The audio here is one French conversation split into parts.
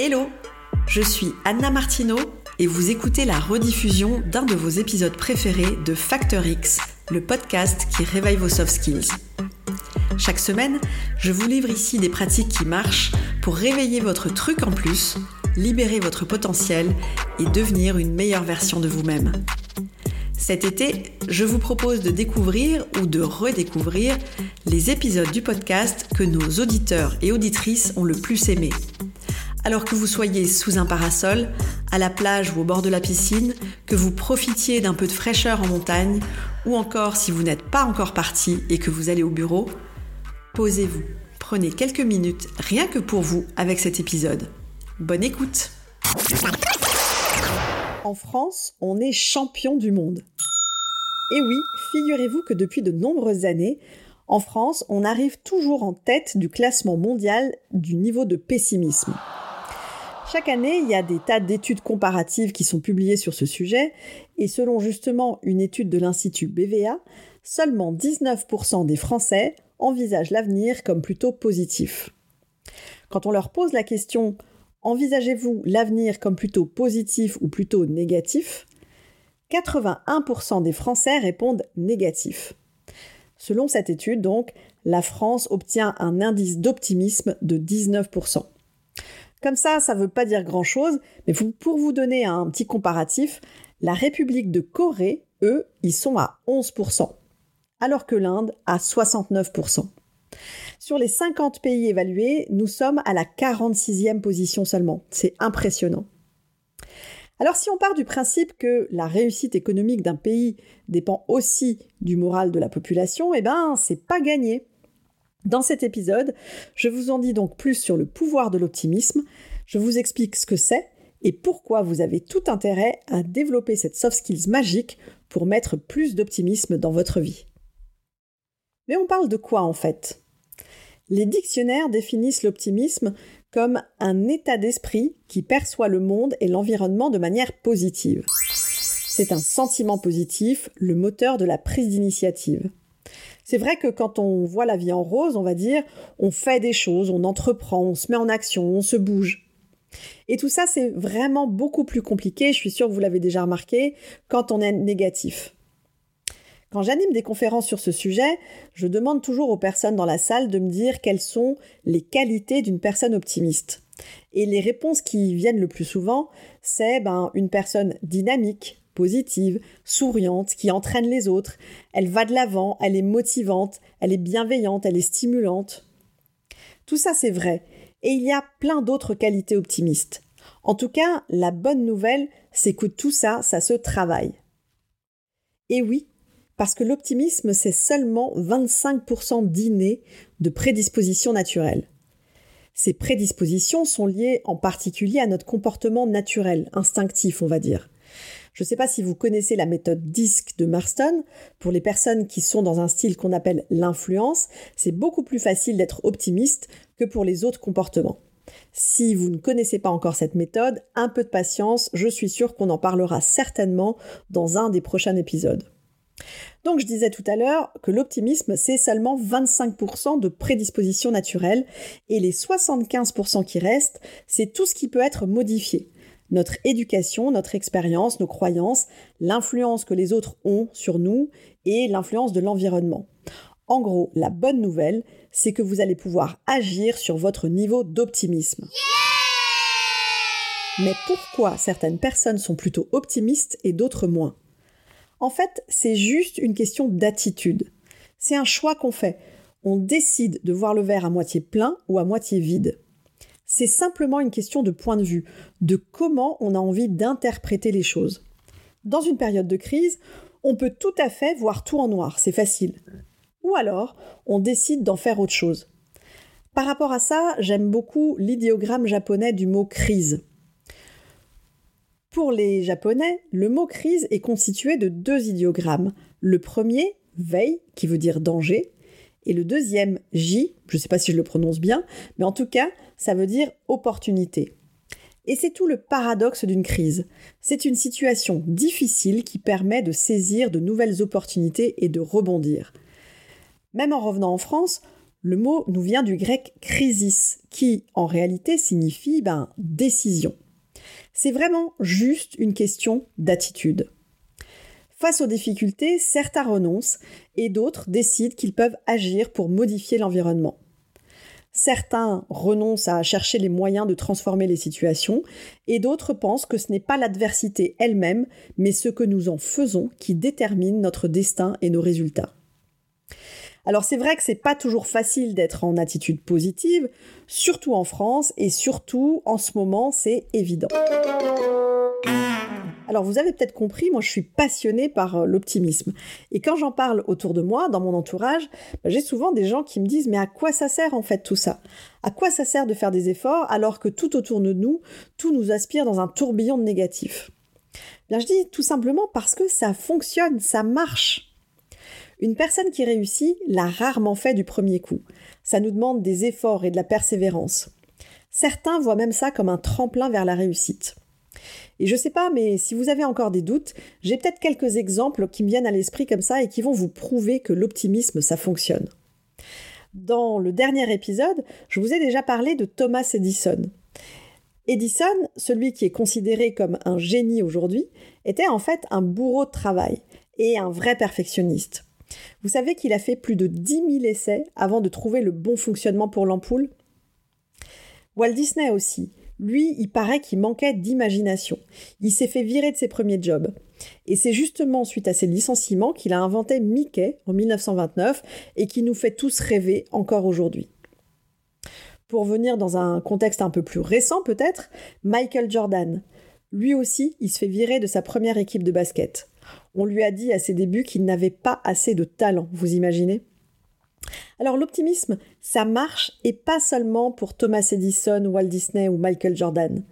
Hello, je suis Anna Martino et vous écoutez la rediffusion d'un de vos épisodes préférés de Factor X, le podcast qui réveille vos soft skills. Chaque semaine, je vous livre ici des pratiques qui marchent pour réveiller votre truc en plus, libérer votre potentiel et devenir une meilleure version de vous-même. Cet été, je vous propose de découvrir ou de redécouvrir les épisodes du podcast que nos auditeurs et auditrices ont le plus aimé. Alors que vous soyez sous un parasol, à la plage ou au bord de la piscine, que vous profitiez d'un peu de fraîcheur en montagne, ou encore si vous n'êtes pas encore parti et que vous allez au bureau, posez-vous, prenez quelques minutes rien que pour vous avec cet épisode. Bonne écoute En France, on est champion du monde. Et oui, figurez-vous que depuis de nombreuses années, en France, on arrive toujours en tête du classement mondial du niveau de pessimisme. Chaque année, il y a des tas d'études comparatives qui sont publiées sur ce sujet, et selon justement une étude de l'Institut BVA, seulement 19% des Français envisagent l'avenir comme plutôt positif. Quand on leur pose la question Envisagez-vous l'avenir comme plutôt positif ou plutôt négatif? 81% des Français répondent négatif. Selon cette étude, donc, la France obtient un indice d'optimisme de 19%. Comme ça, ça ne veut pas dire grand-chose, mais pour vous donner un petit comparatif, la République de Corée, eux, ils sont à 11%, alors que l'Inde à 69%. Sur les 50 pays évalués, nous sommes à la 46e position seulement. C'est impressionnant. Alors si on part du principe que la réussite économique d'un pays dépend aussi du moral de la population, eh ben c'est pas gagné. Dans cet épisode, je vous en dis donc plus sur le pouvoir de l'optimisme, je vous explique ce que c'est et pourquoi vous avez tout intérêt à développer cette soft skills magique pour mettre plus d'optimisme dans votre vie. Mais on parle de quoi en fait? Les dictionnaires définissent l'optimisme comme un état d'esprit qui perçoit le monde et l'environnement de manière positive. C'est un sentiment positif, le moteur de la prise d'initiative. C'est vrai que quand on voit la vie en rose, on va dire, on fait des choses, on entreprend, on se met en action, on se bouge. Et tout ça, c'est vraiment beaucoup plus compliqué, je suis sûre que vous l'avez déjà remarqué, quand on est négatif. Quand j'anime des conférences sur ce sujet, je demande toujours aux personnes dans la salle de me dire quelles sont les qualités d'une personne optimiste. Et les réponses qui viennent le plus souvent, c'est ben, une personne dynamique, positive, souriante, qui entraîne les autres. Elle va de l'avant, elle est motivante, elle est bienveillante, elle est stimulante. Tout ça, c'est vrai. Et il y a plein d'autres qualités optimistes. En tout cas, la bonne nouvelle, c'est que tout ça, ça se travaille. Et oui, parce que l'optimisme, c'est seulement 25% d'inné de prédisposition naturelle. Ces prédispositions sont liées en particulier à notre comportement naturel, instinctif, on va dire. Je ne sais pas si vous connaissez la méthode DISC de Marston. Pour les personnes qui sont dans un style qu'on appelle l'influence, c'est beaucoup plus facile d'être optimiste que pour les autres comportements. Si vous ne connaissez pas encore cette méthode, un peu de patience, je suis sûre qu'on en parlera certainement dans un des prochains épisodes. Donc je disais tout à l'heure que l'optimisme, c'est seulement 25% de prédisposition naturelle et les 75% qui restent, c'est tout ce qui peut être modifié notre éducation, notre expérience, nos croyances, l'influence que les autres ont sur nous et l'influence de l'environnement. En gros, la bonne nouvelle, c'est que vous allez pouvoir agir sur votre niveau d'optimisme. Mais pourquoi certaines personnes sont plutôt optimistes et d'autres moins? En fait, c'est juste une question d'attitude. C'est un choix qu'on fait. On décide de voir le verre à moitié plein ou à moitié vide. C'est simplement une question de point de vue, de comment on a envie d'interpréter les choses. Dans une période de crise, on peut tout à fait voir tout en noir, c'est facile. Ou alors, on décide d'en faire autre chose. Par rapport à ça, j'aime beaucoup l'idéogramme japonais du mot crise. Pour les japonais, le mot crise est constitué de deux idéogrammes. Le premier, veille, qui veut dire danger, et le deuxième, J, je ne sais pas si je le prononce bien, mais en tout cas, ça veut dire opportunité. Et c'est tout le paradoxe d'une crise. C'est une situation difficile qui permet de saisir de nouvelles opportunités et de rebondir. Même en revenant en France, Le mot nous vient du grec crisis, qui en réalité signifie ben, décision. C'est vraiment juste une question d'attitude. Face aux difficultés, certains renoncent et d'autres décident qu'ils peuvent agir pour modifier l'environnement. Certains renoncent à chercher les moyens de transformer les situations et d'autres pensent que ce n'est pas l'adversité elle-même, mais ce que nous en faisons qui détermine notre destin et nos résultats. Alors c'est vrai que c'est pas toujours facile d'être en attitude positive, surtout en France et surtout en ce moment, c'est évident. Alors vous avez peut-être compris, moi je suis passionnée par euh, l'optimisme. Et quand j'en parle autour de moi, dans mon entourage, bah, j'ai souvent des gens qui me disent mais à quoi ça sert en fait tout ça? À quoi ça sert de faire des efforts alors que tout autour de nous, tout nous aspire dans un tourbillon de négatif Bien je dis tout simplement parce que ça fonctionne, ça marche. Une personne qui réussit l'a rarement fait du premier coup. Ça nous demande des efforts et de la persévérance. Certains voient même ça comme un tremplin vers la réussite. Et je sais pas, mais si vous avez encore des doutes, j'ai peut-être quelques exemples qui me viennent à l'esprit comme ça et qui vont vous prouver que l'optimisme, ça fonctionne. Dans le dernier épisode, je vous ai déjà parlé de Thomas Edison. Edison, celui qui est considéré comme un génie aujourd'hui, était en fait un bourreau de travail et un vrai perfectionniste. Vous savez qu'il a fait plus de 10 000 essais avant de trouver le bon fonctionnement pour l'ampoule? Walt Disney aussi. Lui, il paraît qu'il manquait d'imagination. Il s'est fait virer de ses premiers jobs. Et c'est justement suite à ses licenciements qu'il a inventé Mickey en 1929 et qui nous fait tous rêver encore aujourd'hui. Pour venir dans un contexte un peu plus récent peut-être, Michael Jordan. Lui aussi, il se fait virer de sa première équipe de basket. On lui a dit à ses débuts qu'il n'avait pas assez de talent, vous imaginez? Alors l'optimisme, ça marche et pas seulement pour Thomas Edison, Walt Disney ou Michael Jordan.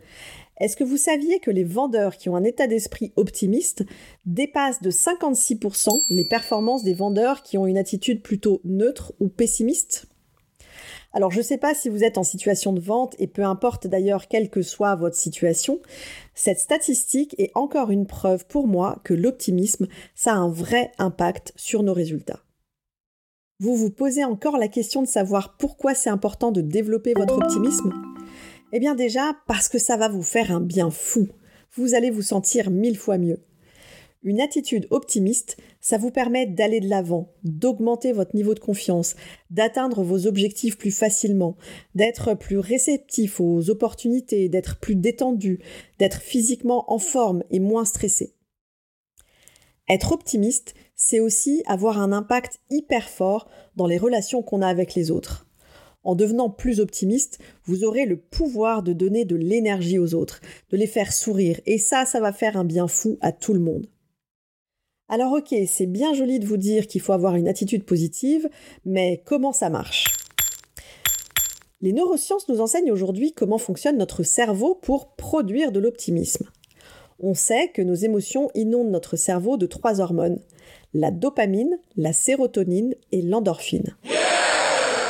Est-ce que vous saviez que les vendeurs qui ont un état d'esprit optimiste dépassent de 56% les performances des vendeurs qui ont une attitude plutôt neutre ou pessimiste? Alors je ne sais pas si vous êtes en situation de vente et peu importe d'ailleurs quelle que soit votre situation, cette statistique est encore une preuve pour moi que l'optimisme, ça a un vrai impact sur nos résultats. Vous vous posez encore la question de savoir pourquoi c'est important de développer votre optimisme? Eh bien déjà parce que ça va vous faire un bien fou. Vous allez vous sentir mille fois mieux. Une attitude optimiste, ça vous permet d'aller de l'avant, d'augmenter votre niveau de confiance, d'atteindre vos objectifs plus facilement, d'être plus réceptif aux opportunités, d'être plus détendu, d'être physiquement en forme et moins stressé. Être optimiste, c'est aussi avoir un impact hyper fort dans les relations qu'on a avec les autres. En devenant plus optimiste, vous aurez le pouvoir de donner de l'énergie aux autres, de les faire sourire, et ça, ça va faire un bien fou à tout le monde. Alors ok, c'est bien joli de vous dire qu'il faut avoir une attitude positive, mais comment ça marche? Les neurosciences nous enseignent aujourd'hui comment fonctionne notre cerveau pour produire de l'optimisme. On sait que nos émotions inondent notre cerveau de trois hormones la dopamine, la sérotonine et l'endorphine.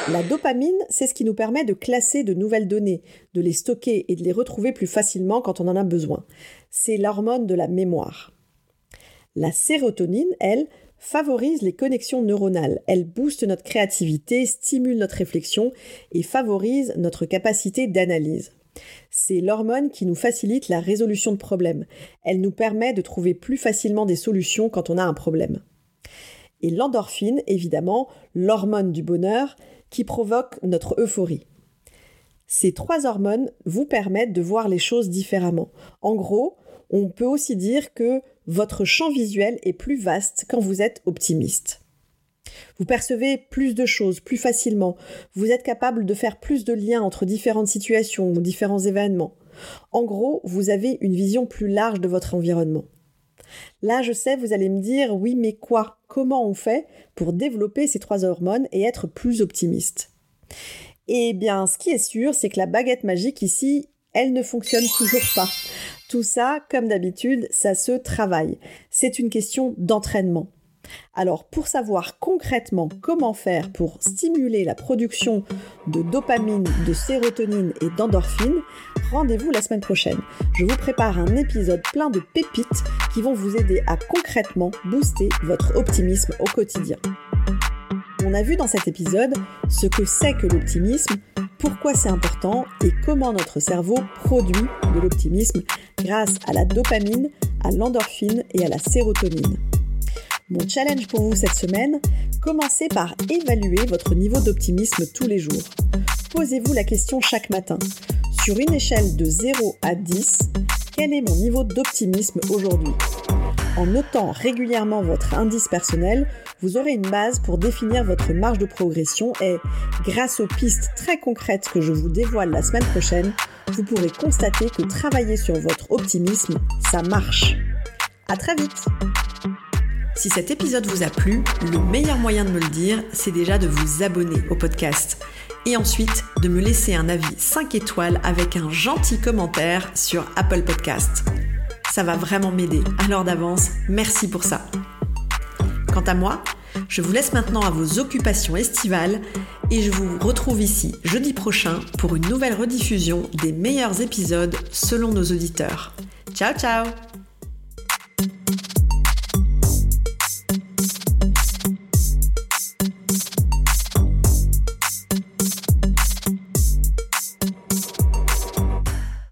La dopamine, c'est ce qui nous permet de classer de nouvelles données, de les stocker et de les retrouver plus facilement quand on en a besoin. C'est l'hormone de la mémoire. La sérotonine, elle, favorise les connexions neuronales. Elle booste notre créativité, stimule notre réflexion et favorise notre capacité d'analyse. C'est l'hormone qui nous facilite la résolution de problèmes. Elle nous permet de trouver plus facilement des solutions quand on a un problème et l'endorphine, évidemment, l'hormone du bonheur, qui provoque notre euphorie. Ces trois hormones vous permettent de voir les choses différemment. En gros, on peut aussi dire que votre champ visuel est plus vaste quand vous êtes optimiste. Vous percevez plus de choses plus facilement, vous êtes capable de faire plus de liens entre différentes situations ou différents événements. En gros, vous avez une vision plus large de votre environnement. Là, je sais, vous allez me dire, oui, mais quoi? Comment on fait pour développer ces trois hormones et être plus optimiste? Eh bien, ce qui est sûr, c'est que la baguette magique ici, elle ne fonctionne toujours pas. Tout ça, comme d'habitude, ça se travaille. C'est une question d'entraînement. Alors pour savoir concrètement comment faire pour stimuler la production de dopamine, de sérotonine et d'endorphine, rendez-vous la semaine prochaine. Je vous prépare un épisode plein de pépites qui vont vous aider à concrètement booster votre optimisme au quotidien. Mon a vu dans cet épisode ce que c'est que l'optimisme, pourquoi c'est important et comment notre cerveau produit de l'optimisme grâce à la dopamine, à l'endorphine et à la sérotonine. Mon challenge pour vous cette semaine, commencez par évaluer votre niveau d'optimisme tous les jours. Posez-vous la question chaque matin. Sur une échelle de 0 à 10, quel est mon niveau d'optimisme aujourd'hui? En notant régulièrement votre indice personnel, vous aurez une base pour définir votre marge de progression et, grâce aux pistes très concrètes que je vous dévoile la semaine prochaine, vous pourrez constater que travailler sur votre optimisme, ça marche. À très vite Si cet épisode vous a plu, le meilleur moyen de me le dire, c'est déjà de vous abonner au podcast et ensuite de me laisser un avis 5 étoiles avec un gentil commentaire sur Apple Podcast. Ça va vraiment m'aider, alors d'avance, merci pour ça. Quant à moi, je vous laisse maintenant à vos occupations estivales et je vous retrouve ici jeudi prochain pour une nouvelle rediffusion des meilleurs épisodes selon nos auditeurs. Ciao ciao